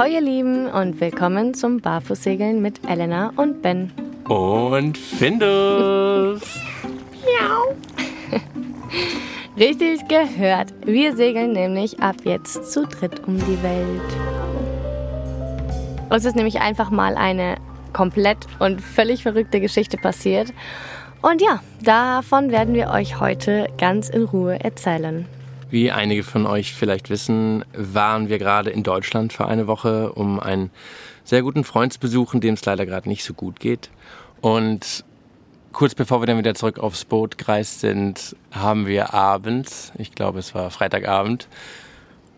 Ahoi ihr Lieben und willkommen zum Barfußsegeln mit Elena und Ben. Und Findus. Miau. Richtig gehört. Wir segeln nämlich ab jetzt zu dritt um die Welt. Uns ist nämlich einfach mal eine komplett und völlig verrückte Geschichte passiert. Und ja, davon werden wir euch heute ganz in Ruhe erzählen. Wie einige von euch vielleicht wissen, waren wir gerade in Deutschland für eine Woche, um einen sehr guten Freund zu besuchen, dem es leider gerade nicht so gut geht. Und kurz bevor wir dann wieder zurück aufs Boot gereist sind, haben wir abends, ich glaube es war Freitagabend,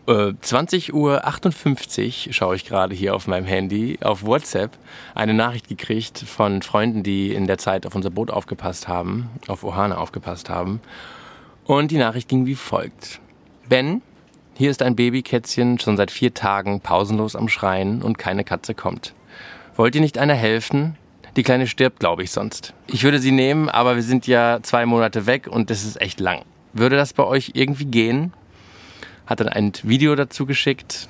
20 äh, Uhr 58 schaue ich gerade hier auf meinem Handy auf WhatsApp eine Nachricht gekriegt von Freunden, die in der Zeit auf unser Boot aufgepasst haben, auf Ohana aufgepasst haben. Und die Nachricht ging wie folgt. Ben, hier ist ein Babykätzchen schon seit vier Tagen pausenlos am Schreien und keine Katze kommt. Wollt ihr nicht einer helfen? Die Kleine stirbt, glaube ich, sonst. Ich würde sie nehmen, aber wir sind ja zwei Monate weg und das ist echt lang. Würde das bei euch irgendwie gehen? hat dann ein Video dazu geschickt.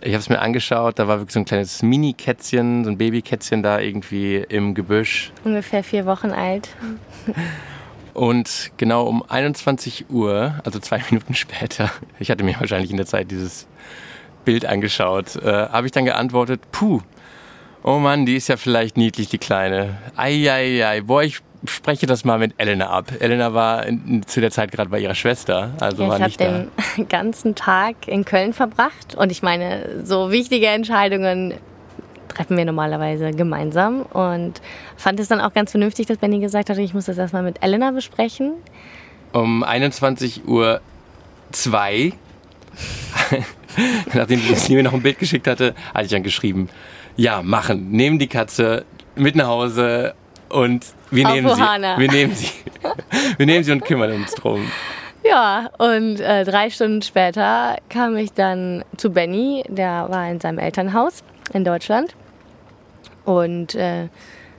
Ich habe es mir angeschaut, da war wirklich so ein kleines Mini-Kätzchen, so ein Babykätzchen da irgendwie im Gebüsch. Ungefähr vier Wochen alt. Und genau um 21 Uhr, also zwei Minuten später, ich hatte mir wahrscheinlich in der Zeit dieses Bild angeschaut, äh, habe ich dann geantwortet, puh, oh Mann, die ist ja vielleicht niedlich, die Kleine. Eieiei, boah, ich spreche das mal mit Elena ab. Elena war in, zu der Zeit gerade bei ihrer Schwester, also ja, war nicht da. Ich habe den ganzen Tag in Köln verbracht und ich meine, so wichtige Entscheidungen treffen wir normalerweise gemeinsam und fand es dann auch ganz vernünftig, dass Benny gesagt hat, ich muss das erstmal mit Elena besprechen. Um 21 Uhr zwei, nachdem sie mir noch ein Bild geschickt hatte, hatte ich dann geschrieben, ja, machen, nehmen die Katze mit nach Hause und wir nehmen sie. Wir nehmen sie. Wir nehmen sie und kümmern uns drum. Ja, und äh, drei Stunden später kam ich dann zu Benny, der war in seinem Elternhaus in Deutschland. Und äh,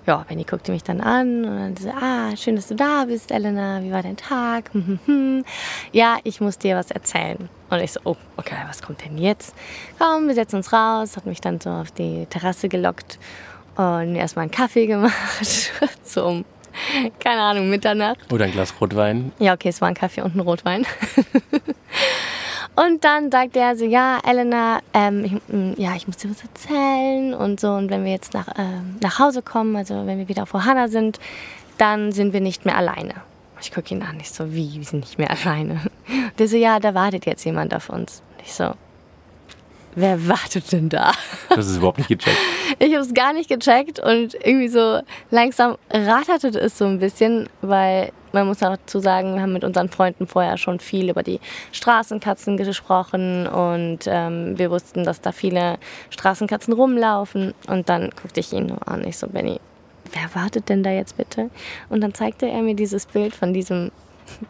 ja, Benny guckte mich dann an und dann so, ah, schön, dass du da bist, Elena, wie war dein Tag? ja, ich muss dir was erzählen. Und ich so, oh, okay, was kommt denn jetzt? Komm, wir setzen uns raus, hat mich dann so auf die Terrasse gelockt und erstmal einen Kaffee gemacht zum, keine Ahnung, Mitternacht. Oder ein Glas Rotwein. Ja, okay, es war ein Kaffee und ein Rotwein. und dann sagt er so, ja, Elena, ähm, ich, mm, ja, ich muss dir was erzählen und so. Und wenn wir jetzt nach, äh, nach Hause kommen, also wenn wir wieder vor Hannah sind, dann sind wir nicht mehr alleine. Ich gucke ihn an, ich so, wie, wir sind nicht mehr alleine. Der so, ja, da wartet jetzt jemand auf uns. Und ich so, wer wartet denn da? Das ist überhaupt nicht gecheckt. Ich habe es gar nicht gecheckt und irgendwie so langsam ratterte es so ein bisschen, weil man muss dazu sagen, wir haben mit unseren Freunden vorher schon viel über die Straßenkatzen gesprochen und ähm, wir wussten, dass da viele Straßenkatzen rumlaufen. Und dann guckte ich ihn nur an. Ich so, Benny, wer wartet denn da jetzt bitte? Und dann zeigte er mir dieses Bild von diesem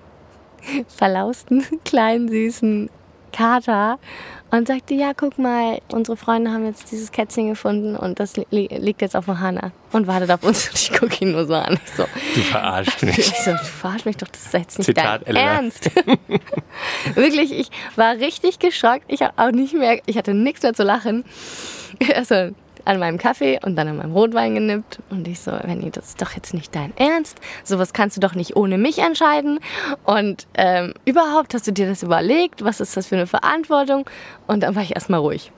verlausten, kleinen, süßen Kater und sagte, ja, guck mal, unsere Freunde haben jetzt dieses Kätzchen gefunden und das li liegt jetzt auf dem Hanna und wartet auf uns. Und ich gucke ihn nur so an. Ich so, du verarschst mich. Ich so, du verarschst mich doch, das ist jetzt nicht Zitat, dein Elena. Ernst. Wirklich, ich war richtig geschockt. Ich habe auch nicht mehr, ich hatte nichts mehr zu lachen. Also, an meinem Kaffee und dann an meinem Rotwein genippt. Und ich so, Benni, das ist doch jetzt nicht dein Ernst. Sowas kannst du doch nicht ohne mich entscheiden. Und ähm, überhaupt hast du dir das überlegt? Was ist das für eine Verantwortung? Und dann war ich erstmal ruhig.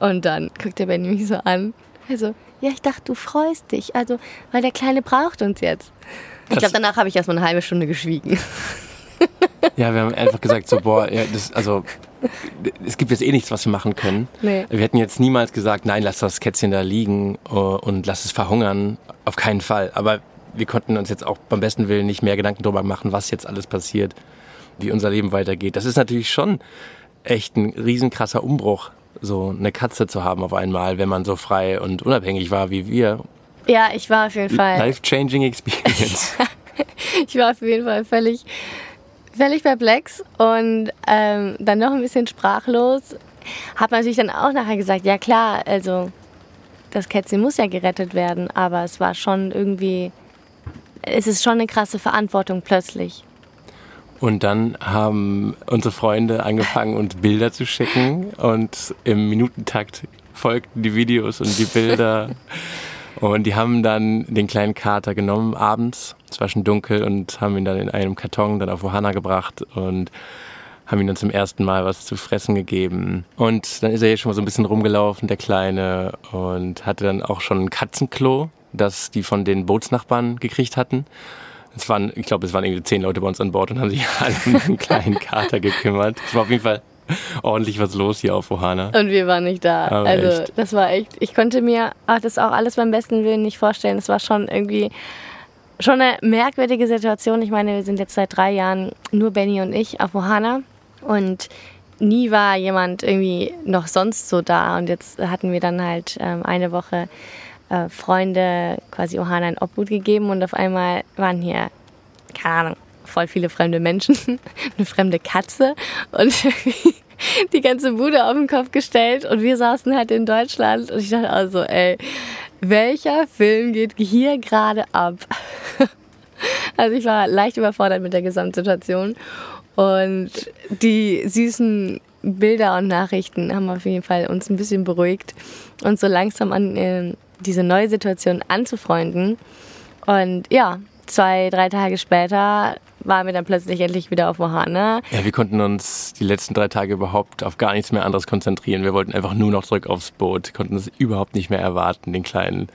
Und dann guckt der Benny mich so an. Also, ja, ich dachte, du freust dich. Also, weil der Kleine braucht uns jetzt. Ich glaube, danach habe ich erstmal eine halbe Stunde geschwiegen. Ja, wir haben einfach gesagt, so, boah, ja, das, also, es gibt jetzt eh nichts, was wir machen können. Nee. Wir hätten jetzt niemals gesagt, nein, lass das Kätzchen da liegen uh, und lass es verhungern. Auf keinen Fall. Aber wir konnten uns jetzt auch beim besten Willen nicht mehr Gedanken darüber machen, was jetzt alles passiert, wie unser Leben weitergeht. Das ist natürlich schon echt ein riesenkrasser Umbruch, so eine Katze zu haben auf einmal, wenn man so frei und unabhängig war wie wir. Ja, ich war auf jeden Fall. Life-changing Experience. ich war auf jeden Fall völlig völlig perplex und ähm, dann noch ein bisschen sprachlos. Hab natürlich dann auch nachher gesagt, ja klar, also das Kätzchen muss ja gerettet werden, aber es war schon irgendwie, es ist schon eine krasse Verantwortung plötzlich. Und dann haben unsere Freunde angefangen, uns Bilder zu schicken und im Minutentakt folgten die Videos und die Bilder. Und die haben dann den kleinen Kater genommen abends, es war schon dunkel und haben ihn dann in einem Karton dann auf Ohana gebracht und haben ihm dann zum ersten Mal was zu fressen gegeben. Und dann ist er hier schon mal so ein bisschen rumgelaufen, der Kleine, und hatte dann auch schon ein Katzenklo, das die von den Bootsnachbarn gekriegt hatten. Es waren, ich glaube, es waren irgendwie zehn Leute bei uns an Bord und haben sich alle um einen kleinen Kater gekümmert. Es war auf jeden Fall ordentlich was los hier auf Ohana. Und wir waren nicht da. Aber also echt. das war echt, ich konnte mir ach, das auch alles beim besten Willen nicht vorstellen. Es war schon irgendwie schon eine merkwürdige Situation. Ich meine, wir sind jetzt seit drei Jahren nur Benny und ich auf Ohana. Und nie war jemand irgendwie noch sonst so da. Und jetzt hatten wir dann halt ähm, eine Woche äh, Freunde quasi Ohana ein Obhut gegeben und auf einmal waren hier, keine Ahnung, voll viele fremde Menschen, eine fremde Katze und die ganze Bude auf den Kopf gestellt und wir saßen halt in Deutschland und ich dachte also, ey, welcher Film geht hier gerade ab? Also ich war leicht überfordert mit der Gesamtsituation und die süßen Bilder und Nachrichten haben auf jeden Fall uns ein bisschen beruhigt und so langsam an äh, diese neue Situation anzufreunden. Und ja, zwei, drei Tage später waren wir dann plötzlich endlich wieder auf Mohana. Ja, wir konnten uns die letzten drei Tage überhaupt auf gar nichts mehr anderes konzentrieren. Wir wollten einfach nur noch zurück aufs Boot, konnten es überhaupt nicht mehr erwarten, den Kleinen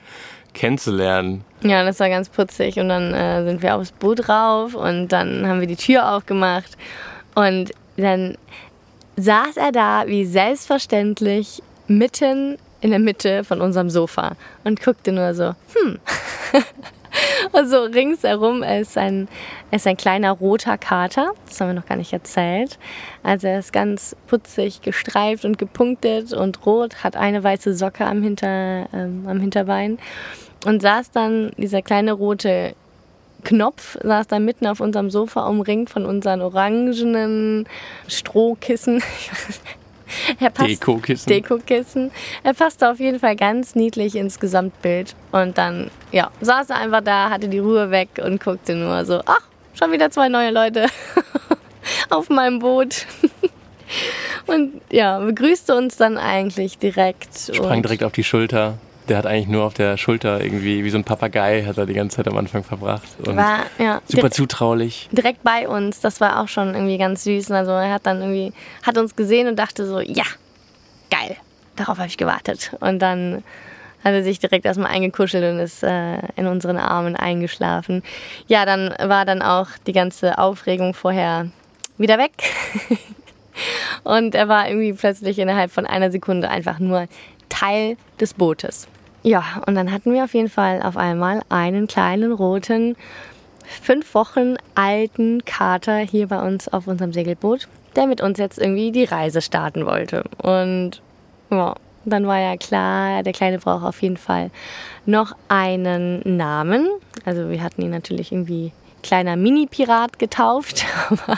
kennenzulernen. Ja, das war ganz putzig. Und dann äh, sind wir aufs Boot rauf und dann haben wir die Tür aufgemacht. Und dann saß er da wie selbstverständlich mitten in der Mitte von unserem Sofa und guckte nur so, hm. und so ringsherum ist ein, ist ein kleiner roter Kater. Das haben wir noch gar nicht erzählt. Also er ist ganz putzig gestreift und gepunktet und rot, hat eine weiße Socke am, Hinter, ähm, am Hinterbein und saß dann, dieser kleine rote Knopf, saß da mitten auf unserem Sofa umringt von unseren orangenen Strohkissen. Er passt, Dekokissen. Dekokissen. Er passte auf jeden Fall ganz niedlich ins Gesamtbild. Und dann, ja, saß er einfach da, hatte die Ruhe weg und guckte nur so, ach, schon wieder zwei neue Leute auf meinem Boot. und ja, begrüßte uns dann eigentlich direkt. Sprang direkt auf die Schulter der hat eigentlich nur auf der Schulter irgendwie, wie so ein Papagei, hat er die ganze Zeit am Anfang verbracht. Und war, ja, super zutraulich. Direkt bei uns, das war auch schon irgendwie ganz süß. Also er hat dann irgendwie, hat uns gesehen und dachte so, ja, geil, darauf habe ich gewartet. Und dann hat er sich direkt erstmal eingekuschelt und ist äh, in unseren Armen eingeschlafen. Ja, dann war dann auch die ganze Aufregung vorher wieder weg. und er war irgendwie plötzlich innerhalb von einer Sekunde einfach nur Teil des Bootes. Ja, und dann hatten wir auf jeden Fall auf einmal einen kleinen roten, fünf Wochen alten Kater hier bei uns auf unserem Segelboot, der mit uns jetzt irgendwie die Reise starten wollte. Und ja, dann war ja klar, der Kleine braucht auf jeden Fall noch einen Namen. Also wir hatten ihn natürlich irgendwie kleiner Mini-Pirat getauft, aber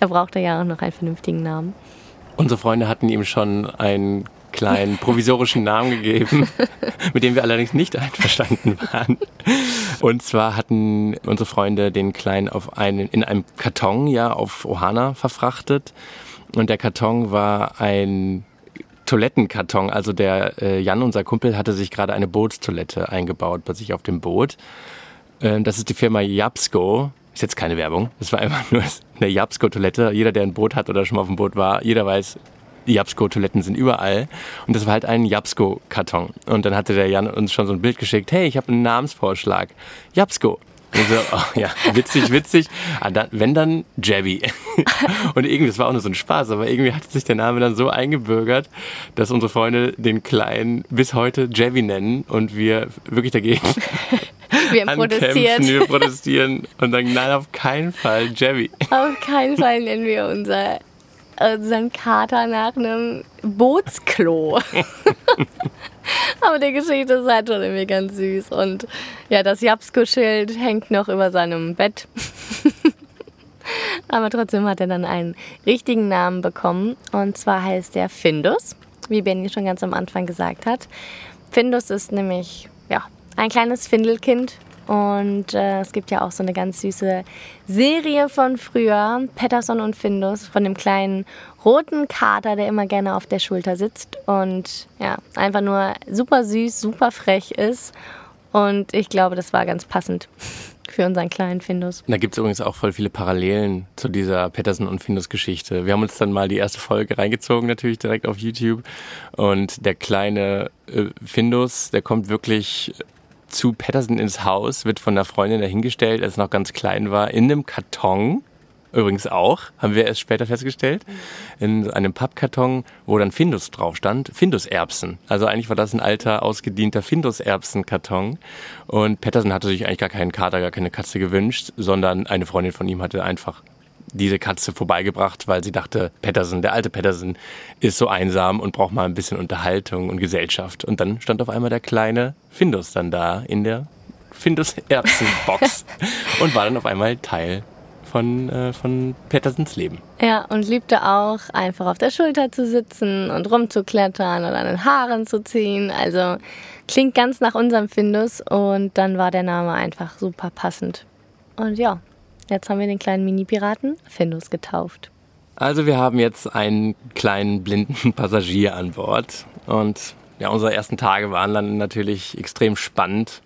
er brauchte ja auch noch einen vernünftigen Namen. Unsere Freunde hatten ihm schon einen kleinen provisorischen Namen gegeben, mit dem wir allerdings nicht einverstanden waren. Und zwar hatten unsere Freunde den Kleinen auf einen, in einem Karton ja auf Ohana verfrachtet. Und der Karton war ein Toilettenkarton. Also der äh, Jan, unser Kumpel, hatte sich gerade eine Bootstoilette eingebaut bei sich auf dem Boot. Ähm, das ist die Firma Japsko. Ist jetzt keine Werbung. Das war einfach nur eine Japsko-Toilette. Jeder, der ein Boot hat oder schon mal auf dem Boot war, jeder weiß, Japsko-Toiletten sind überall. Und das war halt ein Japsko-Karton. Und dann hatte der Jan uns schon so ein Bild geschickt. Hey, ich habe einen Namensvorschlag. Japsko. Und so, oh, ja, witzig, witzig. Ah, dann, wenn dann Jabby. Und irgendwie, das war auch nur so ein Spaß, aber irgendwie hat sich der Name dann so eingebürgert, dass unsere Freunde den Kleinen bis heute Jabby nennen und wir wirklich dagegen wir protestieren. Wir protestieren und sagen, nein, auf keinen Fall Jabby. Auf keinen Fall nennen wir unser äh, Kater nach einem Bootsklo. Aber die Geschichte ist halt schon irgendwie ganz süß. Und ja, das Japsko-Schild hängt noch über seinem Bett. Aber trotzdem hat er dann einen richtigen Namen bekommen. Und zwar heißt er Findus, wie Benny schon ganz am Anfang gesagt hat. Findus ist nämlich ja, ein kleines Findelkind, Und äh, es gibt ja auch so eine ganz süße Serie von früher, Patterson und Findus, von dem kleinen roten Kater, der immer gerne auf der Schulter sitzt und ja, einfach nur super süß, super frech ist. Und ich glaube, das war ganz passend für unseren kleinen Findus. Da gibt es übrigens auch voll viele Parallelen zu dieser Patterson und Findus Geschichte. Wir haben uns dann mal die erste Folge reingezogen, natürlich direkt auf YouTube. Und der kleine äh, Findus, der kommt wirklich zu Patterson ins Haus, wird von der Freundin dahingestellt, als er noch ganz klein war, in einem Karton übrigens auch, haben wir erst später festgestellt, in einem Pappkarton, wo dann Findus drauf stand, Findus-Erbsen. Also eigentlich war das ein alter, ausgedienter Findus-Erbsen-Karton. Und Patterson hatte sich eigentlich gar keinen Kater, gar keine Katze gewünscht, sondern eine Freundin von ihm hatte einfach diese Katze vorbeigebracht, weil sie dachte, Patterson, der alte Patterson, ist so einsam und braucht mal ein bisschen Unterhaltung und Gesellschaft. Und dann stand auf einmal der kleine Findus dann da in der Findus-Erbsen-Box und war dann auf einmal Teil von, äh, von Pattersons Leben. Ja, und liebte auch einfach auf der Schulter zu sitzen und rumzuklettern und an den Haaren zu ziehen. Also klingt ganz nach unserem Findus und dann war der Name einfach super passend. Und ja, jetzt haben wir den kleinen Mini-Piraten Findus getauft. Also wir haben jetzt einen kleinen blinden Passagier an Bord und ja, unsere ersten Tage waren dann natürlich extrem spannend.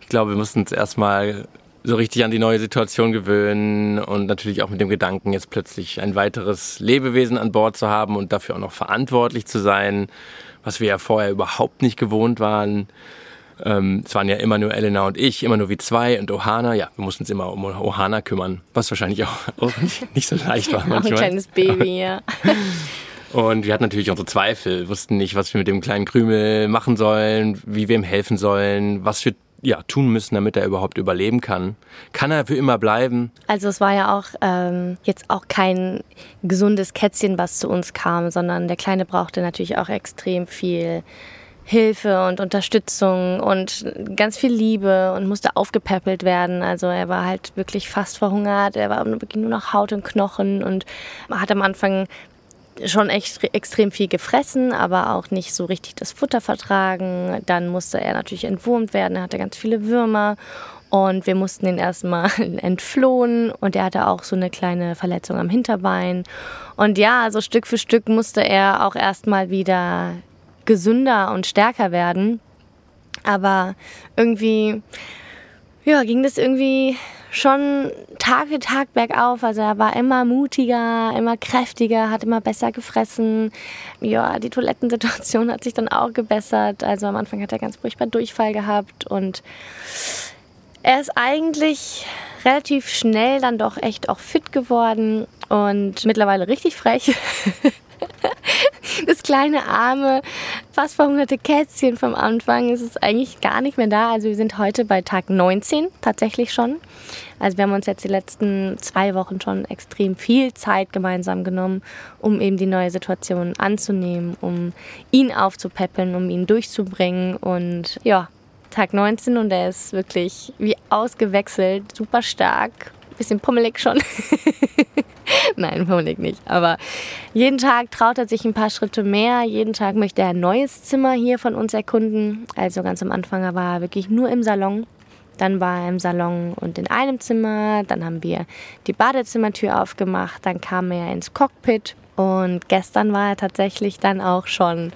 Ich glaube, wir mussten uns erstmal so richtig an die neue Situation gewöhnen und natürlich auch mit dem Gedanken, jetzt plötzlich ein weiteres Lebewesen an Bord zu haben und dafür auch noch verantwortlich zu sein, was wir ja vorher überhaupt nicht gewohnt waren. Ähm, es waren ja immer nur Elena und ich, immer nur wie zwei und Ohana. Ja, wir mussten uns immer um Ohana kümmern, was wahrscheinlich auch, auch nicht, so leicht war manchmal. Auch ein kleines Baby, ja. Und wir hatten natürlich unsere Zweifel, wussten nicht, was wir mit dem kleinen Krümel machen sollen, wie wir ihm helfen sollen, was für ja, tun müssen, damit er überhaupt überleben kann. Kann er für immer bleiben? Also es war ja auch ähm, jetzt auch kein gesundes Kätzchen, was zu uns kam, sondern der Kleine brauchte natürlich auch extrem viel Hilfe und Unterstützung und ganz viel Liebe und musste aufgepäppelt werden. Also er war halt wirklich fast verhungert. Er war wirklich nur noch Haut und Knochen und hat am Anfang schon echt extrem viel gefressen, aber auch nicht so richtig das Futter vertragen. Dann musste er natürlich entwurmt werden. Er hatte ganz viele Würmer und wir mussten ihn erstmal entflohen und er hatte auch so eine kleine Verletzung am Hinterbein. Und ja, so Stück für Stück musste er auch erstmal wieder gesünder und stärker werden. Aber irgendwie, ja, ging das irgendwie schon Tag für Tag bergauf. Also er war immer mutiger, immer kräftiger, hat immer besser gefressen. Ja, die Toilettensituation hat sich dann auch gebessert. Also am Anfang hat er ganz furchtbar Durchfall gehabt und er ist eigentlich relativ schnell dann doch echt auch fit geworden und mittlerweile richtig frech. das kleine, arme, fast verhungerte Kätzchen vom Anfang ist es eigentlich gar nicht mehr da. Also wir sind heute bei Tag 19 tatsächlich schon. Also wir haben uns jetzt die letzten zwei Wochen schon extrem viel Zeit gemeinsam genommen, um eben die neue Situation anzunehmen, um ihn aufzupäppeln, um ihn durchzubringen. Und ja, Tag 19 und er ist wirklich wie ausgewechselt, super stark, bisschen pummelig schon. Nein, pummelig nicht. Aber jeden Tag traut er sich ein paar Schritte mehr. Jeden Tag möchte er ein neues Zimmer hier von uns erkunden. Also ganz am Anfang war er wirklich nur im Salon. Dann war er im Salon und in einem Zimmer. Dann haben wir die Badezimmertür aufgemacht. Dann kam er ins Cockpit. Und gestern war er tatsächlich dann auch schon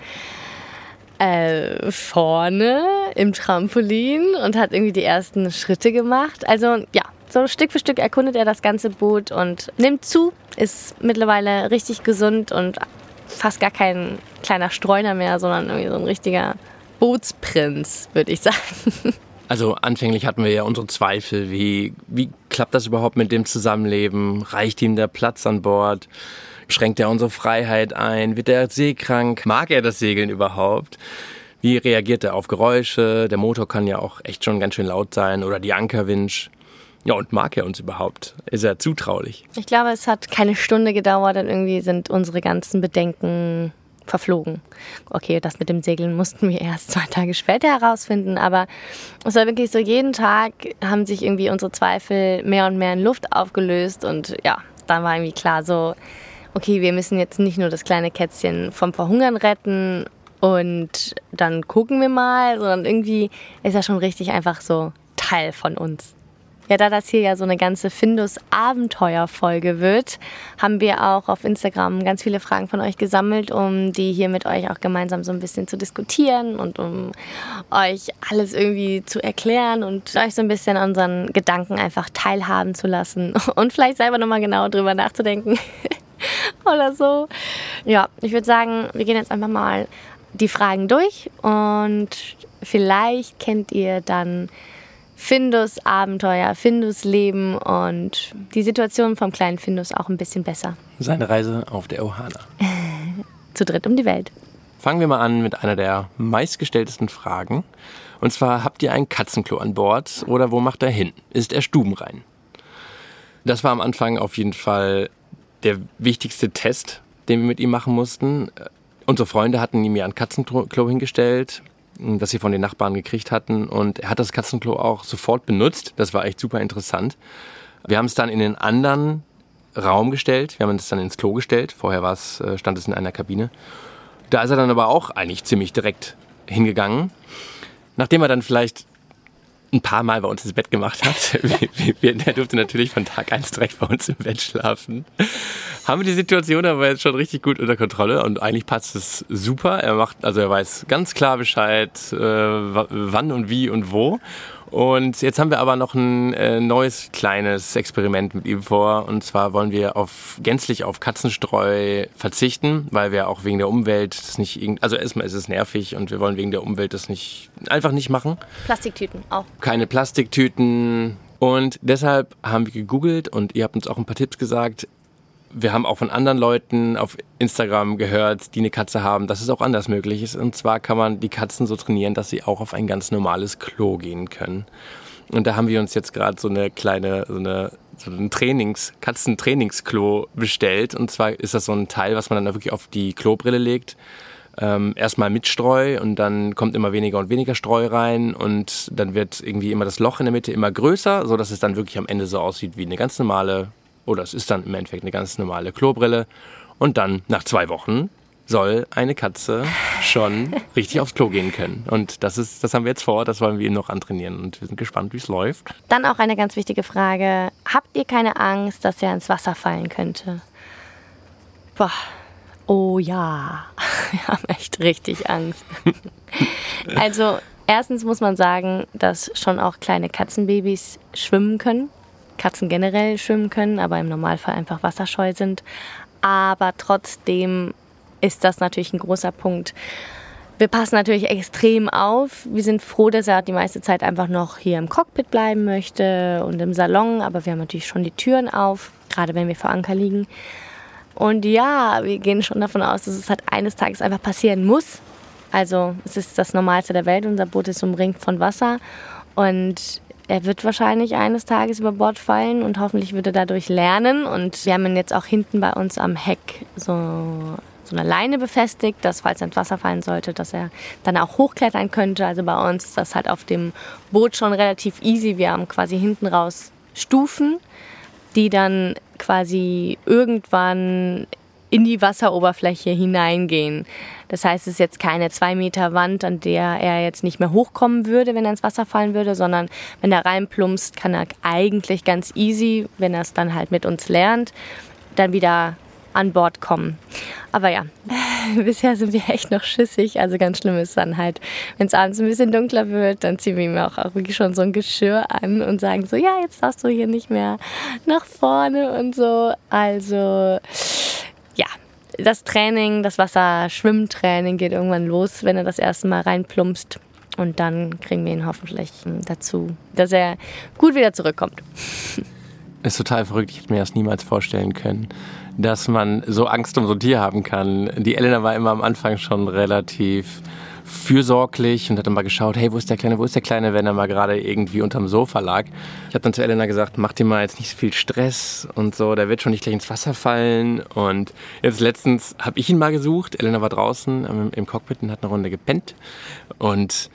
äh, vorne im Trampolin und hat irgendwie die ersten Schritte gemacht. Also ja, so Stück für Stück erkundet er das ganze Boot und nimmt zu, ist mittlerweile richtig gesund und fast gar kein kleiner Streuner mehr, sondern irgendwie so ein richtiger Bootsprinz, würde ich sagen. Also anfänglich hatten wir ja unsere Zweifel, wie, wie klappt das überhaupt mit dem Zusammenleben? Reicht ihm der Platz an Bord? Schränkt er unsere Freiheit ein? Wird er seekrank? Mag er das Segeln überhaupt? Wie reagiert er auf Geräusche? Der Motor kann ja auch echt schon ganz schön laut sein oder die Ankerwinsch. Ja, und mag er uns überhaupt? Ist er zutraulich? Ich glaube, es hat keine Stunde gedauert und irgendwie sind unsere ganzen Bedenken verflogen. Okay, das mit dem Segeln mussten wir erst zwei Tage später herausfinden, aber es war wirklich so, jeden Tag haben sich irgendwie unsere Zweifel mehr und mehr in Luft aufgelöst und ja, dann war irgendwie klar so, okay, wir müssen jetzt nicht nur das kleine Kätzchen vom Verhungern retten und dann gucken wir mal, sondern irgendwie ist er schon richtig einfach so Teil von uns. Ja, da das hier ja so eine ganze Findus-Abenteuer-Folge wird, haben wir auch auf Instagram ganz viele Fragen von euch gesammelt, um die hier mit euch auch gemeinsam so ein bisschen zu diskutieren und um euch alles irgendwie zu erklären und euch so ein bisschen an unseren Gedanken einfach teilhaben zu lassen und vielleicht selber nochmal genau drüber nachzudenken oder so. Ja, ich würde sagen, wir gehen jetzt einfach mal die Fragen durch und vielleicht kennt ihr dann Findus Abenteuer, Findus Leben und die Situation vom kleinen Findus auch ein bisschen besser. Seine Reise auf der Ohana. Zu dritt um die Welt. Fangen wir mal an mit einer der meistgestelltesten Fragen. Und zwar, habt ihr ein Katzenklo an Bord oder wo macht er hin? Ist er stubenrein? Das war am Anfang auf jeden Fall der wichtigste Test, den wir mit ihm machen mussten. Unsere Freunde hatten ihm ja ein Katzenklo hingestellt das sie von den Nachbarn gekriegt hatten. Und er hat das Katzenklo auch sofort benutzt. Das war echt super interessant. Wir haben es dann in den anderen Raum gestellt. Wir haben es dann ins Klo gestellt. Vorher war es, äh, stand es in einer Kabine. Da ist er dann aber auch eigentlich ziemlich direkt hingegangen. Nachdem er dann vielleicht ein paar Mal bei uns ins Bett gemacht hat. der durfte natürlich von Tag 1 direkt bei uns im Bett schlafen. Haben wir die Situation aber jetzt schon richtig gut unter Kontrolle und eigentlich passt es super. Er macht, also er weiß ganz klar Bescheid, äh, wann und wie und wo. Und jetzt haben wir aber noch ein äh, neues kleines Experiment mit ihm vor. Und zwar wollen wir auf gänzlich auf Katzenstreu verzichten, weil wir auch wegen der Umwelt das nicht also erstmal ist es nervig und wir wollen wegen der Umwelt das nicht einfach nicht machen. Plastiktüten auch. Keine Plastiktüten. Und deshalb haben wir gegoogelt und ihr habt uns auch ein paar Tipps gesagt wir haben auch von anderen Leuten auf Instagram gehört, die eine Katze haben, dass es auch anders möglich ist. Und zwar kann man die Katzen so trainieren, dass sie auch auf ein ganz normales Klo gehen können. Und da haben wir uns jetzt gerade so eine kleine, so eine so ein Trainings, Katzentrainingsklo bestellt. Und zwar ist das so ein Teil, was man dann wirklich auf die Klobrille legt. Ähm, erstmal mit Streu und dann kommt immer weniger und weniger Streu rein und dann wird irgendwie immer das Loch in der Mitte immer größer, so dass es dann wirklich am Ende so aussieht wie eine ganz normale oder es ist dann im Endeffekt eine ganz normale Klobrille. Und dann nach zwei Wochen soll eine Katze schon richtig aufs Klo gehen können. Und das ist, das haben wir jetzt vor, das wollen wir ihm noch antrainieren und wir sind gespannt, wie es läuft. Dann auch eine ganz wichtige Frage. Habt ihr keine Angst, dass er ins Wasser fallen könnte? Boah. Oh ja, wir haben echt richtig Angst. also erstens muss man sagen, dass schon auch kleine Katzenbabys schwimmen können. Katzen generell schwimmen können, aber im Normalfall einfach wasserscheu sind. Aber trotzdem ist das natürlich ein großer Punkt. Wir passen natürlich extrem auf. Wir sind froh, dass er die meiste Zeit einfach noch hier im Cockpit bleiben möchte und im Salon, aber wir haben natürlich schon die Türen auf, gerade wenn wir vor Anker liegen. Und ja, wir gehen schon davon aus, dass es halt eines Tages einfach passieren muss. Also es ist das Normalste der Welt, unser Boot ist umringt von Wasser und er wird wahrscheinlich eines Tages über Bord fallen und hoffentlich wird er dadurch lernen. Und wir haben ihn jetzt auch hinten bei uns am Heck so, so eine Leine befestigt, dass falls er ins Wasser fallen sollte, dass er dann auch hochklettern könnte. Also bei uns ist das halt auf dem Boot schon relativ easy. Wir haben quasi hinten raus Stufen, die dann quasi irgendwann in die Wasseroberfläche hineingehen. Das heißt, es ist jetzt keine zwei Meter Wand, an der er jetzt nicht mehr hochkommen würde, wenn er ins Wasser fallen würde, sondern wenn er reinplumpst, kann er eigentlich ganz easy, wenn er es dann halt mit uns lernt, dann wieder an Bord kommen. Aber ja, bisher sind wir echt noch schissig. Also ganz schlimm ist dann halt, wenn es abends ein bisschen dunkler wird, dann ziehen wir ihm auch, auch wirklich schon so ein Geschirr an und sagen so, ja, jetzt darfst du hier nicht mehr nach vorne und so. Also das Training, das Wasserschwimmtraining geht irgendwann los, wenn er das erste Mal reinplumpst. Und dann kriegen wir ihn hoffentlich dazu, dass er gut wieder zurückkommt. Ist total verrückt. Ich hätte mir das niemals vorstellen können, dass man so Angst um so ein Tier haben kann. Die Elena war immer am Anfang schon relativ fürsorglich und hat dann mal geschaut, hey, wo ist der Kleine, wo ist der Kleine, wenn er mal gerade irgendwie unterm Sofa lag. Ich habe dann zu Elena gesagt, mach dir mal jetzt nicht so viel Stress und so, der wird schon nicht gleich ins Wasser fallen. Und jetzt letztens habe ich ihn mal gesucht. Elena war draußen im Cockpit und hat eine Runde gepennt. Und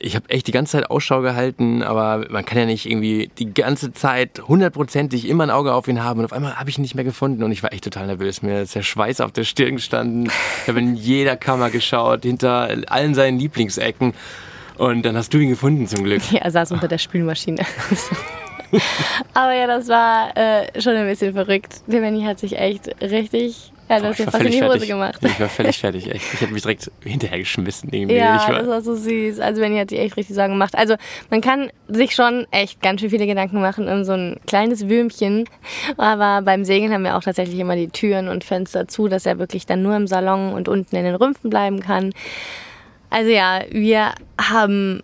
ich habe echt die ganze Zeit Ausschau gehalten, aber man kann ja nicht irgendwie die ganze Zeit hundertprozentig immer ein Auge auf ihn haben. Und auf einmal habe ich ihn nicht mehr gefunden und ich war echt total nervös. Mir ist der Schweiß auf der Stirn gestanden. Ich habe in jeder Kammer geschaut, hinter allen seinen Lieblingsecken. Und dann hast du ihn gefunden zum Glück. Ja, er saß unter der Spülmaschine. Aber ja, das war äh, schon ein bisschen verrückt. Der Benny hat sich echt richtig ja, das Boah, hat fast in die Hose fertig. gemacht. Ich war völlig fertig, echt. Ich hätte mich direkt hinterhergeschmissen irgendwie. Ja, das war so süß. Also Benny hat sich echt richtig Sorgen gemacht. Also man kann sich schon echt ganz schön viele Gedanken machen um so ein kleines Würmchen. Aber beim Segeln haben wir auch tatsächlich immer die Türen und Fenster zu, dass er wirklich dann nur im Salon und unten in den Rümpfen bleiben kann. Also ja, wir haben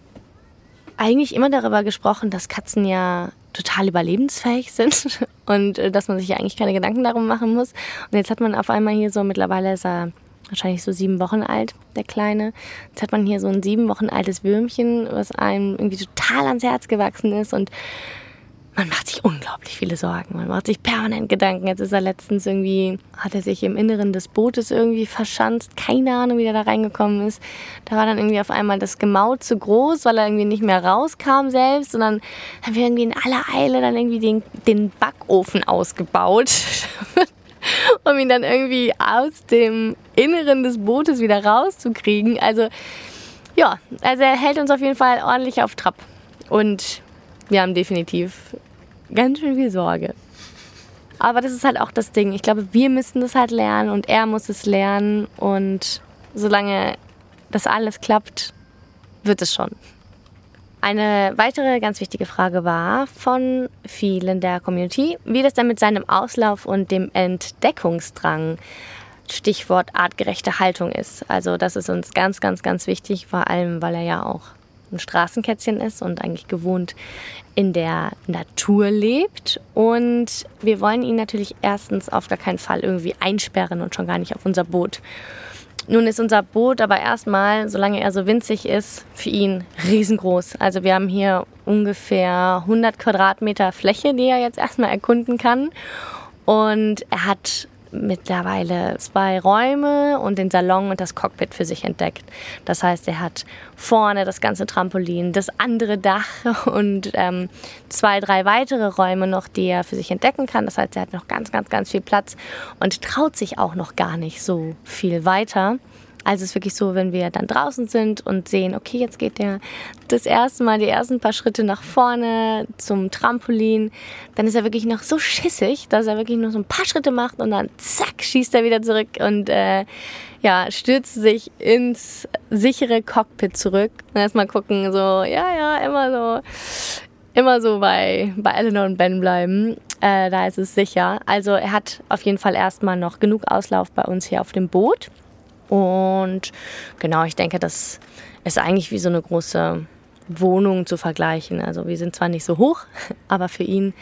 eigentlich immer darüber gesprochen, dass Katzen ja total überlebensfähig sind und äh, dass man sich ja eigentlich keine Gedanken darum machen muss. Und jetzt hat man auf einmal hier so, mittlerweile ist er wahrscheinlich so sieben Wochen alt, der Kleine. Jetzt hat man hier so ein sieben Wochen altes Würmchen, was einem irgendwie total ans Herz gewachsen ist und man macht sich unglaublich viele Sorgen. Man macht sich permanent Gedanken. Jetzt ist er letztens irgendwie, hat er sich im Inneren des Bootes irgendwie verschanzt. Keine Ahnung, wie er da reingekommen ist. Da war dann irgendwie auf einmal das Gemaut zu groß, weil er irgendwie nicht mehr rauskam selbst. Und dann haben wir irgendwie in aller Eile dann irgendwie den, den Backofen ausgebaut. um ihn dann irgendwie aus dem Inneren des Bootes wieder rauszukriegen. Also, ja, also er hält uns auf jeden Fall ordentlich auf Trab. Und wir haben definitiv ganz schön viel Sorge. Aber das ist halt auch das Ding. Ich glaube, wir müssen das halt lernen und er muss es lernen. Und solange das alles klappt, wird es schon. Eine weitere ganz wichtige Frage war von vielen der Community, wie das dann mit seinem Auslauf und dem Entdeckungsdrang, Stichwort artgerechte Haltung ist. Also das ist uns ganz, ganz, ganz wichtig, vor allem weil er ja auch ein Straßenkätzchen ist und eigentlich gewohnt in der Natur lebt. Und wir wollen ihn natürlich erstens auf gar keinen Fall irgendwie einsperren und schon gar nicht auf unser Boot. Nun ist unser Boot aber erstmal, solange er so winzig ist, für ihn riesengroß. Also wir haben hier ungefähr 100 Quadratmeter Fläche, die er jetzt erstmal erkunden kann. Und er hat mittlerweile zwei Räume und den Salon und das Cockpit für sich entdeckt. Das heißt, er hat vorne das ganze Trampolin, das andere Dach und ähm, zwei, drei weitere Räume noch, die er für sich entdecken kann. Das heißt, er hat noch ganz, ganz, ganz viel Platz und traut sich auch noch gar nicht so viel weiter. Also es ist wirklich so, wenn wir dann draußen sind und sehen, okay, jetzt geht der das erste Mal die ersten paar Schritte nach vorne zum Trampolin, dann ist er wirklich noch so schissig, dass er wirklich nur so ein paar Schritte macht und dann zack, schießt er wieder zurück und äh, ja, stürzt sich ins sichere Cockpit zurück. Und erstmal gucken, so, ja, ja, immer so, immer so bei, bei Eleanor und Ben bleiben. Äh, da ist es sicher. Also er hat auf jeden Fall erstmal noch genug Auslauf bei uns hier auf dem Boot. Und genau, ich denke, das ist eigentlich wie so eine große Wohnung zu vergleichen. Also wir sind zwar nicht so hoch, aber für ihn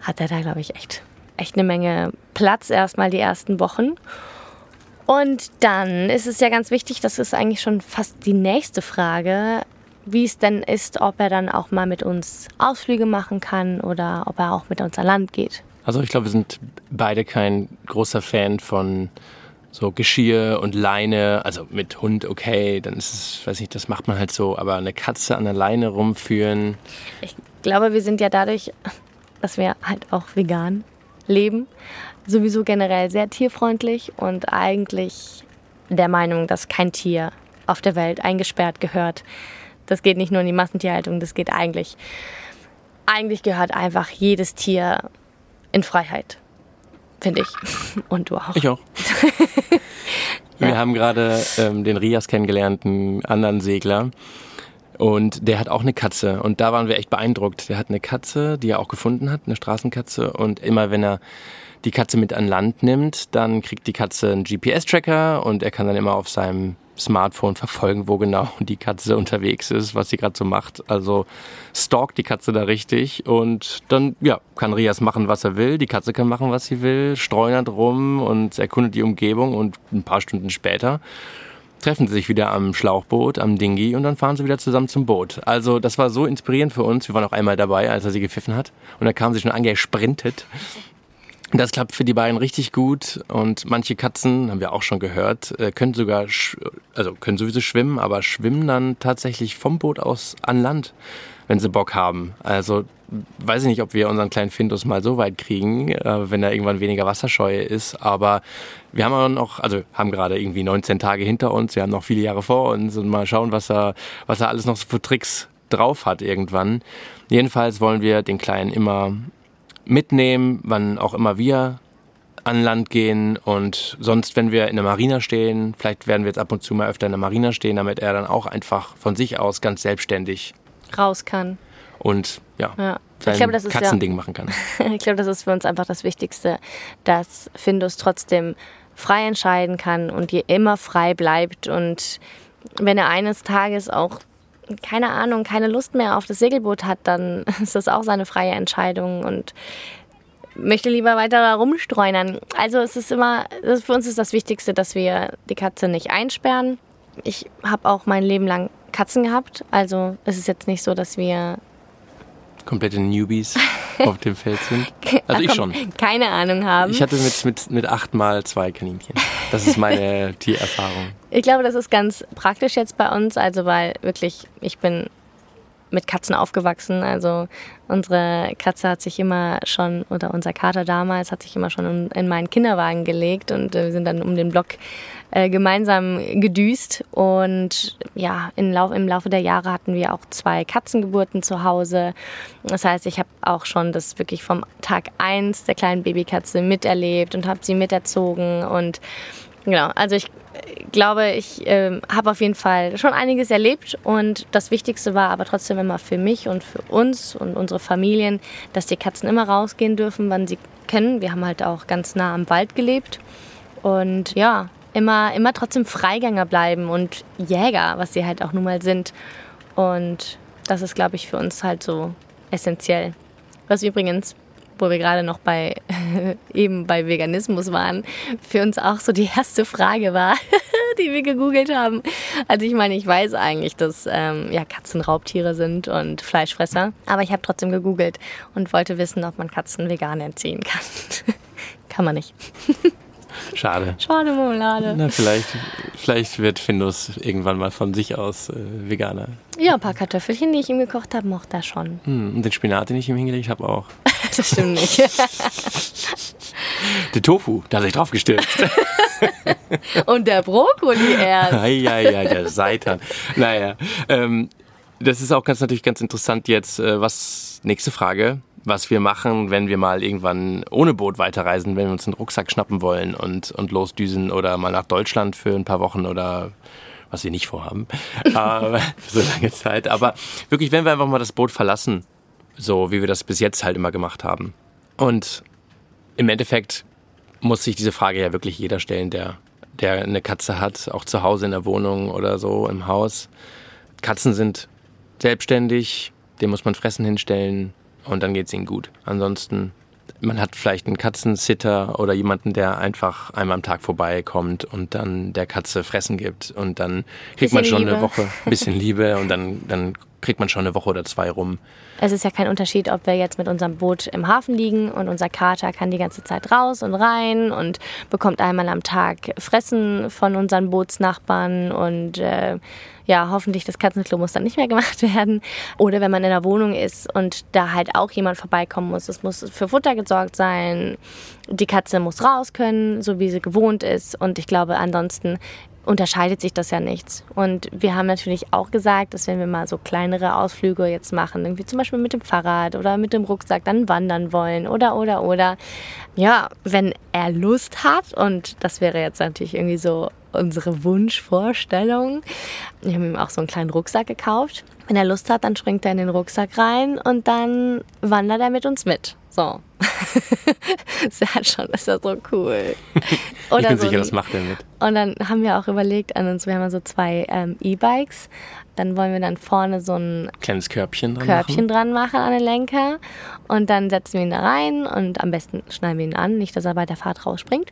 hat er da, glaube ich, echt, echt eine Menge Platz erstmal die ersten Wochen. Und dann ist es ja ganz wichtig, das ist eigentlich schon fast die nächste Frage, wie es denn ist, ob er dann auch mal mit uns Ausflüge machen kann oder ob er auch mit uns an Land geht. Also ich glaube, wir sind beide kein großer Fan von so Geschirr und Leine, also mit Hund okay, dann ist es, weiß nicht, das macht man halt so, aber eine Katze an der Leine rumführen. Ich glaube, wir sind ja dadurch, dass wir halt auch vegan leben, sowieso generell sehr tierfreundlich und eigentlich der Meinung, dass kein Tier auf der Welt eingesperrt gehört. Das geht nicht nur in die Massentierhaltung, das geht eigentlich, eigentlich gehört einfach jedes Tier in Freiheit finde ich. Und du auch. Ich auch. Wir ja. haben gerade ähm, den Rias kennengelernt, einen anderen Segler. Und der hat auch eine Katze. Und da waren wir echt beeindruckt. Der hat eine Katze, die er auch gefunden hat, eine Straßenkatze. Und immer wenn er die Katze mit an Land nimmt, dann kriegt die Katze einen GPS-Tracker und er kann dann immer auf seinem Smartphone verfolgen, wo genau die Katze unterwegs ist, was sie gerade so macht. Also stalkt die Katze da richtig und dann ja, kann Rias machen, was er will. Die Katze kann machen, was sie will, streunert rum und erkundet die Umgebung und ein paar Stunden später treffen sie sich wieder am Schlauchboot, am Dingi und dann fahren sie wieder zusammen zum Boot. Also das war so inspirierend für uns. Wir waren auch einmal dabei, als er sie gepfiffen hat und da kam sie schon angesprintet das klappt für die beiden richtig gut und manche Katzen, haben wir auch schon gehört, äh, können sogar, also können sowieso schwimmen, aber schwimmen dann tatsächlich vom Boot aus an Land. wenn sie Bock haben. Also weiß ich nicht, ob wir unseren kleinen Findus mal so weit kriegen, äh, wenn er irgendwann weniger wasserscheu ist. Aber wir haben noch, also haben gerade irgendwie 19 Tage hinter uns, wir haben noch viele Jahre vor uns und mal schauen, was er, was er alles noch für Tricks drauf hat irgendwann. Jedenfalls wollen wir den Kleinen immer mitnehmen, wann auch immer wir an Land gehen und sonst, wenn wir in der Marina stehen, vielleicht werden wir jetzt ab und zu mal öfter in der Marina stehen, damit er dann auch einfach von sich aus ganz selbstständig raus kann. Und ja, Ja. sein Ich glaube, das ist ja- Katzending machen kann. Ich glaube, das ist für uns einfach das Wichtigste, dass Findus trotzdem frei entscheiden kann und je immer frei bleibt. Und wenn er eines Tages auch, keine Ahnung, keine Lust mehr auf das Segelboot hat, dann ist das auch seine freie Entscheidung und möchte lieber weiter da rumstreunern. Also es ist immer, für uns ist das Wichtigste, dass wir die Katze nicht einsperren. Ich habe auch mein Leben lang Katzen gehabt. Also es ist jetzt nicht so, dass wir Komplette Newbies auf dem Feld sind. Also ich schon. keine Ahnung haben. Ich hatte mit, mit, mit achtmal zwei Kaninchen. Das ist meine Tiererfahrung. Ich glaube, das ist ganz praktisch jetzt bei uns, also weil wirklich, ich bin mit Katzen aufgewachsen. Also unsere Katze hat sich immer schon, oder unser Kater damals hat sich immer schon in, in meinen Kinderwagen gelegt und äh, wir sind dann um den Block äh, gemeinsam gedüst. Und ja, im, Lauf, im Laufe der Jahre hatten wir auch zwei Katzengeburten zu Hause. Das heißt, ich habe auch schon das wirklich vom Tag eins der kleinen Babykatze miterlebt und habe sie miterzogen und Genau, also ich glaube, ich ähm, habe auf jeden Fall schon einiges erlebt und das Wichtigste war aber trotzdem immer für mich und für uns und unsere Familien, dass die Katzen immer rausgehen dürfen, wann sie können. Wir haben halt auch ganz nah am Wald gelebt und ja, immer, immer trotzdem Freigänger bleiben und Jäger, was sie halt auch nun mal sind. Und das ist, glaube ich, für uns halt so essentiell. Was übrigens wo wir gerade noch bei eben bei Veganismus waren, für uns auch so die erste Frage war, die wir gegoogelt haben. Also ich meine, ich weiß eigentlich, dass ähm, ja, Katzen Raubtiere sind und Fleischfresser, aber ich habe trotzdem gegoogelt und wollte wissen, ob man Katzen vegan erziehen kann. kann man nicht. Schade. Schade Marmelade. Na, vielleicht, vielleicht wird Findus irgendwann mal von sich aus äh, Veganer. Ja, ein paar Kartoffelchen, die ich ihm gekocht habe, mochte er schon. Hm, und den Spinat, den ich ihm hingelegt habe, auch. Das stimmt nicht. Der Tofu, da hat sich drauf gestürzt. Und der Brokkoli erst. Eieiei, der Seitan. Naja, ähm, das ist auch ganz natürlich ganz interessant jetzt. Äh, was nächste Frage, was wir machen, wenn wir mal irgendwann ohne Boot weiterreisen, wenn wir uns einen Rucksack schnappen wollen und und losdüsen oder mal nach Deutschland für ein paar Wochen oder was wir nicht vorhaben, für so lange Zeit. Aber wirklich, wenn wir einfach mal das Boot verlassen, so wie wir das bis jetzt halt immer gemacht haben. Und im Endeffekt muss sich diese Frage ja wirklich jeder stellen, der, der eine Katze hat, auch zu Hause in der Wohnung oder so im Haus. Katzen sind selbstständig, dem muss man Fressen hinstellen und dann geht es ihnen gut. Ansonsten, man hat vielleicht einen Katzensitter oder jemanden, der einfach einmal am Tag vorbeikommt und dann der Katze Fressen gibt und dann kriegt Bisschen man schon Liebe. eine Woche, ein bisschen Liebe und dann, dann kriegt man schon eine Woche oder zwei rum. Es ist ja kein Unterschied, ob wir jetzt mit unserem Boot im Hafen liegen und unser Kater kann die ganze Zeit raus und rein und bekommt einmal am Tag Fressen von unseren Bootsnachbarn und äh, ja, hoffentlich das Katzenklo muss dann nicht mehr gemacht werden. Oder wenn man in der Wohnung ist und da halt auch jemand vorbeikommen muss. Es muss für Futter gesorgt sein. Die Katze muss raus können, so wie sie gewohnt ist. Und ich glaube, ansonsten unterscheidet sich das ja nichts. Und wir haben natürlich auch gesagt, dass wenn wir mal so kleinere Ausflüge jetzt machen, irgendwie zum Beispiel mit dem Fahrrad oder mit dem Rucksack dann wandern wollen oder, oder, oder, ja, wenn er Lust hat und das wäre jetzt natürlich irgendwie so unsere Wunschvorstellung. Wir haben ihm auch so einen kleinen Rucksack gekauft. Wenn er Lust hat, dann springt er in den Rucksack rein und dann wandert er mit uns mit. So. das ist ja schon, ist ja so cool. ich Oder bin so sicher, ein- das macht er mit. und dann haben wir auch überlegt an uns, wir haben ja so zwei ähm, E-Bikes. Dann wollen wir dann vorne so ein Kleines Körbchen dran Körbchen machen. dran machen an den Lenker. Und dann setzen wir ihn da rein und am besten schneiden wir ihn an, nicht, dass er bei der Fahrt rausspringt.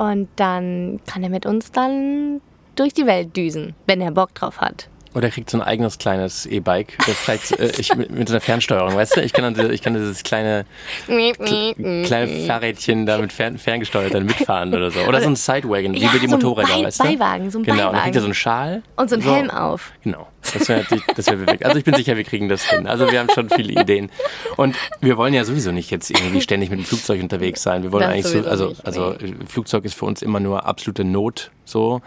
Und dann kann er mit uns dann durch die Welt düsen, wenn er Bock drauf hat. Oder er kriegt so ein eigenes kleines E-Bike. Das vielleicht äh, ich, mit, mit so einer Fernsteuerung, weißt du? Ich kann, dann, ich kann dieses kleine, kleine Fahrrädchen da mit fern, ferngesteuert dann mitfahren oder so. Oder so ein Sidewagon, wie Ja, bei die so ein Motorräder, Bei- weißt du? Beiwagen, so ein Genau, und dann kriegt er Beiwagen. so einen Schal. Und so ein So. Helm auf. Genau. Das wäre das wär perfekt. Also ich bin sicher, wir kriegen das hin. Also wir haben schon viele Ideen. Und wir wollen ja sowieso nicht jetzt irgendwie ständig mit dem Flugzeug unterwegs sein. Wir wollen das eigentlich so, also, nicht, also nee. Flugzeug ist für uns immer nur absolute Not, so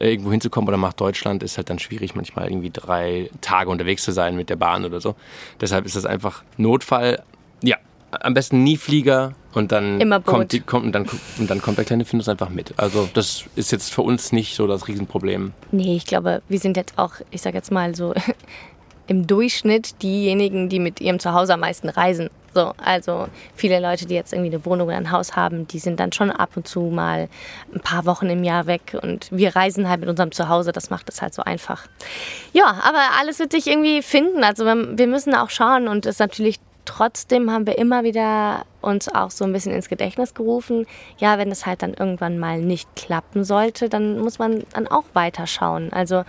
irgendwo hinzukommen oder nach Deutschland ist halt dann schwierig, manchmal irgendwie drei Tage unterwegs zu sein mit der Bahn oder so. Deshalb ist das einfach Notfall. Ja, am besten nie Flieger und dann kommt, die, kommt und dann, und dann kommt der kleine Findus einfach mit. Also das ist jetzt für uns nicht so das Riesenproblem. Nee, ich glaube, wir sind jetzt auch, ich sag jetzt mal so im Durchschnitt diejenigen, die mit ihrem Zuhause am meisten reisen. So, also viele Leute, die jetzt irgendwie eine Wohnung oder ein Haus haben, die sind dann schon ab und zu mal ein paar Wochen im Jahr weg und wir reisen halt mit unserem Zuhause, das macht es halt so einfach. Ja, aber alles wird sich irgendwie finden. Also wir müssen auch schauen und es ist natürlich trotzdem haben wir immer wieder uns auch so ein bisschen ins Gedächtnis gerufen, ja, wenn es halt dann irgendwann mal nicht klappen sollte, dann muss man dann auch weiterschauen. Also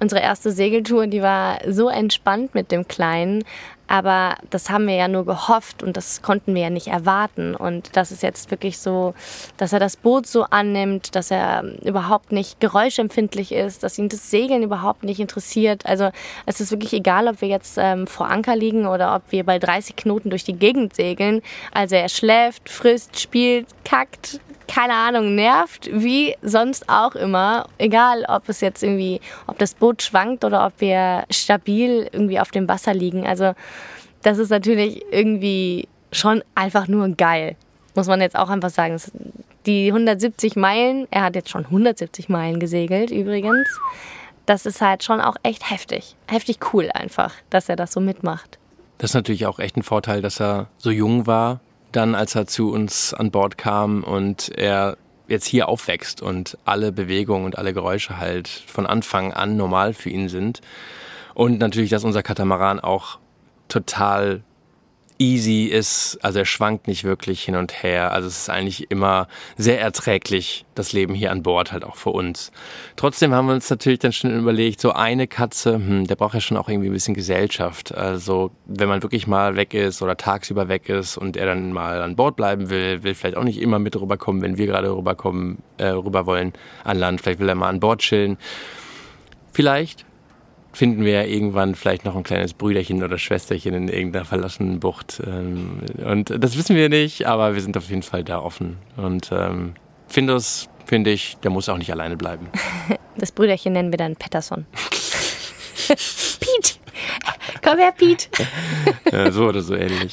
unsere erste Segeltour, die war so entspannt mit dem Kleinen, aber das haben wir ja nur gehofft und das konnten wir ja nicht erwarten. Und das ist jetzt wirklich so, dass er das Boot so annimmt, dass er überhaupt nicht geräuschempfindlich ist, dass ihn das Segeln überhaupt nicht interessiert. Also es ist wirklich egal, ob wir jetzt ähm, vor Anker liegen oder ob wir bei 30 Knoten durch die Gegend segeln. Also er schläft, frisst, spielt, kackt, keine Ahnung, nervt, wie sonst auch immer. Egal, ob es jetzt irgendwie, ob das Boot schwankt oder ob wir stabil irgendwie auf dem Wasser liegen. Also, das ist natürlich irgendwie schon einfach nur geil. Muss man jetzt auch einfach sagen. Die 170 Meilen, er hat jetzt schon 170 Meilen gesegelt übrigens. Das ist halt schon auch echt heftig. Heftig cool einfach, dass er das so mitmacht. Das ist natürlich auch echt ein Vorteil, dass er so jung war dann, als er zu uns an Bord kam und er jetzt hier aufwächst und alle Bewegungen und alle Geräusche halt von Anfang an normal für ihn sind. Und natürlich, dass unser Katamaran auch total easy ist, also er schwankt nicht wirklich hin und her. Also es ist eigentlich immer sehr erträglich, das Leben hier an Bord halt auch für uns. Trotzdem haben wir uns natürlich dann schon überlegt, so eine Katze, hm, der braucht ja schon auch irgendwie ein bisschen Gesellschaft. Also wenn man wirklich mal weg ist oder tagsüber weg ist und er dann mal an Bord bleiben will, will vielleicht auch nicht immer mit rüberkommen, wenn wir gerade rüberkommen, äh, rüber wollen an Land. Vielleicht will er mal an Bord chillen. Vielleicht finden wir ja irgendwann vielleicht noch ein kleines Brüderchen oder Schwesterchen in irgendeiner verlassenen Bucht. Ähm, und das wissen wir nicht, aber wir sind auf jeden Fall da offen. Und ähm, Findus, finde ich, der muss auch nicht alleine bleiben. Das Brüderchen nennen wir dann Patterson. Pete! Komm her, Pete! ja, so oder so ähnlich.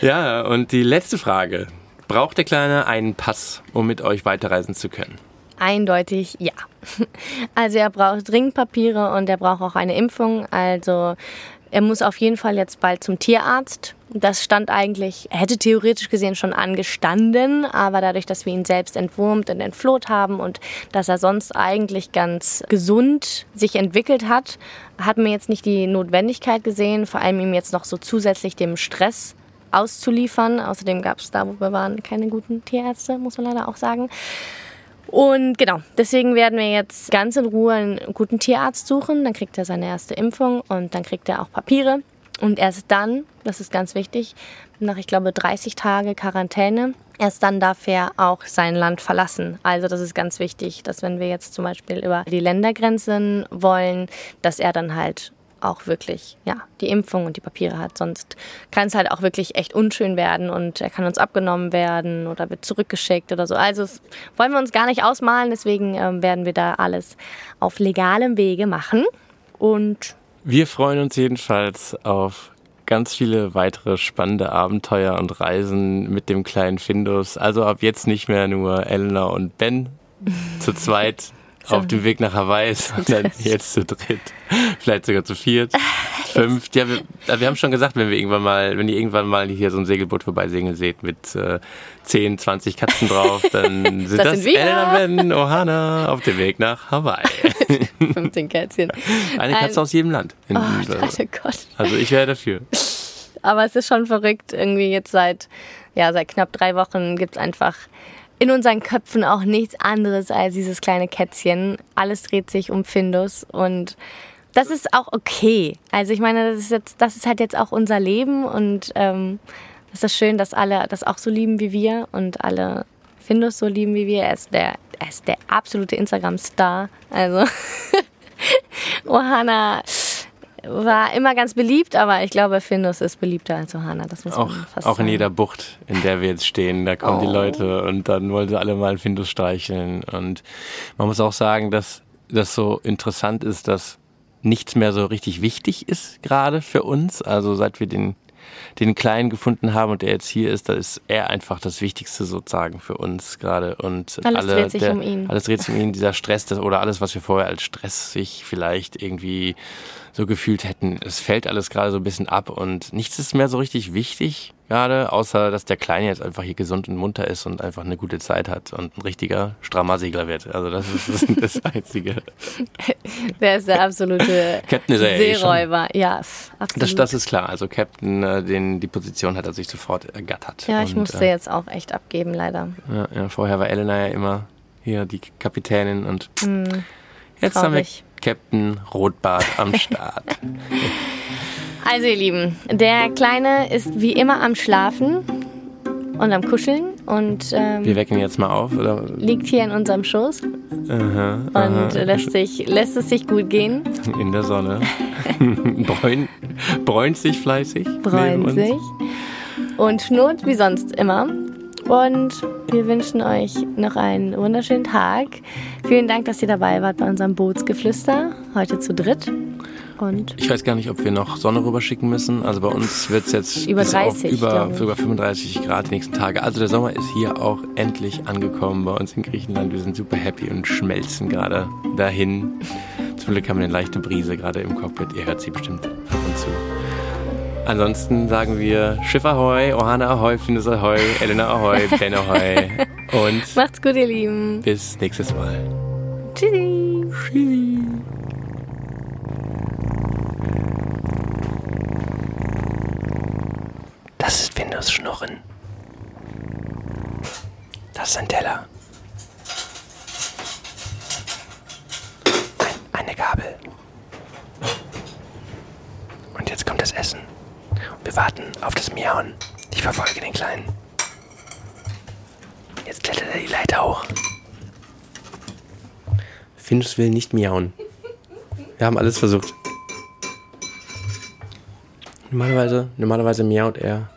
Ja, und die letzte Frage. Braucht der Kleine einen Pass, um mit euch weiterreisen zu können? Eindeutig ja. Also er braucht dringend Papiere und er braucht auch eine Impfung. Also er muss auf jeden Fall jetzt bald zum Tierarzt. Das stand eigentlich, er hätte theoretisch gesehen schon angestanden, aber dadurch, dass wir ihn selbst entwurmt und entfloht haben und dass er sonst eigentlich ganz gesund sich entwickelt hat, hat man jetzt nicht die Notwendigkeit gesehen, vor allem ihm jetzt noch so zusätzlich dem Stress auszuliefern. Außerdem gab es da, wo wir waren, keine guten Tierärzte, muss man leider auch sagen. Und genau, deswegen werden wir jetzt ganz in Ruhe einen guten Tierarzt suchen. Dann kriegt er seine erste Impfung und dann kriegt er auch Papiere. Und erst dann, das ist ganz wichtig, nach, ich glaube, 30 Tage Quarantäne, erst dann darf er auch sein Land verlassen. Also das ist ganz wichtig, dass wenn wir jetzt zum Beispiel über die Ländergrenzen wollen, dass er dann halt auch wirklich ja, die Impfung und die Papiere hat. Sonst kann es halt auch wirklich echt unschön werden und er kann uns abgenommen werden oder wird zurückgeschickt oder so. Also das wollen wir uns gar nicht ausmalen, deswegen ähm, werden wir da alles auf legalem Wege machen. Und wir freuen uns jedenfalls auf ganz viele weitere spannende Abenteuer und Reisen mit dem kleinen Findus. Also ab jetzt nicht mehr nur Elena und Ben zu zweit auf dem Weg nach Hawaii, sondern jetzt zu dritt. Vielleicht sogar zu viert. Fünf. Ja, wir, wir, haben schon gesagt, wenn wir irgendwann mal, wenn ihr irgendwann mal hier so ein Segelboot vorbeisegeln seht mit äh, 10, 20 Katzen drauf, dann sind das, das sind Elena, Ben, Ohana auf dem Weg nach Hawaii. 15 Kätzchen. Eine Katze um, aus jedem Land. oh, also, Gott. Also ich wäre dafür. Aber es ist schon verrückt, irgendwie jetzt seit, ja, seit knapp drei Wochen gibt es einfach in unseren Köpfen auch nichts anderes als dieses kleine Kätzchen. Alles dreht sich um Findus und das ist auch okay. Also ich meine, das ist, jetzt, das ist halt jetzt auch unser Leben und ähm, es ist schön, dass alle das auch so lieben wie wir und alle Findus so lieben wie wir. Er ist der, er ist der absolute Instagram-Star. Also Ohana war immer ganz beliebt, aber ich glaube, Findus ist beliebter als Ohana. Das muss auch, man fast auch sagen. in jeder Bucht, in der wir jetzt stehen, da kommen Oh. die Leute und dann wollen sie alle mal Findus streicheln. Und man muss auch sagen, dass das so interessant ist, dass nichts mehr so richtig wichtig ist gerade für uns. Also seit wir den den Kleinen gefunden haben und der jetzt hier ist, da ist er einfach das Wichtigste sozusagen für uns gerade. Und Alles alle, dreht sich der, um ihn. Alles dreht sich um ihn, dieser Stress das, oder alles, was wir vorher als stressig vielleicht irgendwie so gefühlt hätten. Es fällt alles gerade so ein bisschen ab und nichts ist mehr so richtig wichtig gerade, außer dass der Kleine jetzt einfach hier gesund und munter ist und einfach eine gute Zeit hat und ein richtiger strammer Segler wird. Also das ist das, Einzige. Der ist der absolute Captain ist er eh. Seeräuber. Ja, absolut. Das, das ist klar. Also Captain, äh, den, die Position hat er sich sofort ergattert. ja, ich Und, musste äh, jetzt auch echt abgeben, leider. Ja, ja, vorher war Elena ja immer hier die Kapitänin und jetzt haben wir traurig. Captain Rotbart am Start. Also ihr Lieben, der Kleine ist wie immer am Schlafen und am Kuscheln und ähm, Wir wecken ihn jetzt mal auf, oder? liegt hier in unserem Schoß Aha, und lässt, sich, lässt es sich gut gehen, in der Sonne. Bräun, bräunt sich fleißig. bräunt sich und schnurrt wie sonst immer. Und wir wünschen euch noch einen wunderschönen Tag. Vielen Dank, dass ihr dabei wart bei unserem Bootsgeflüster, heute zu dritt. Und Ich weiß gar nicht, ob wir noch Sonne rüberschicken müssen. Also bei uns wird es jetzt Über bis auf 30, über, über 35 Grad die nächsten Tage. Also der Sommer ist hier auch endlich angekommen bei uns in Griechenland. Wir sind super happy und schmelzen gerade dahin. Zum Glück haben wir eine leichte Brise gerade im Cockpit. Ihr hört sie bestimmt ab und zu. Ansonsten sagen wir Schiff Ahoi, Ohana Ahoi, Findus Ahoi, Elena Ahoi, Ben Ahoi und macht's gut, ihr Lieben. bis nächstes Mal. Tschüssi. Tschüssi. Das ist Windows Schnurren. Das ist ein Teller. Ein, eine Gabel. Und jetzt kommt das Essen. Und wir warten auf das Miauen. Ich verfolge den Kleinen. Jetzt klettert er die Leiter hoch. Findus will nicht miauen. Wir haben alles versucht. Normalerweise, normalerweise miaut er.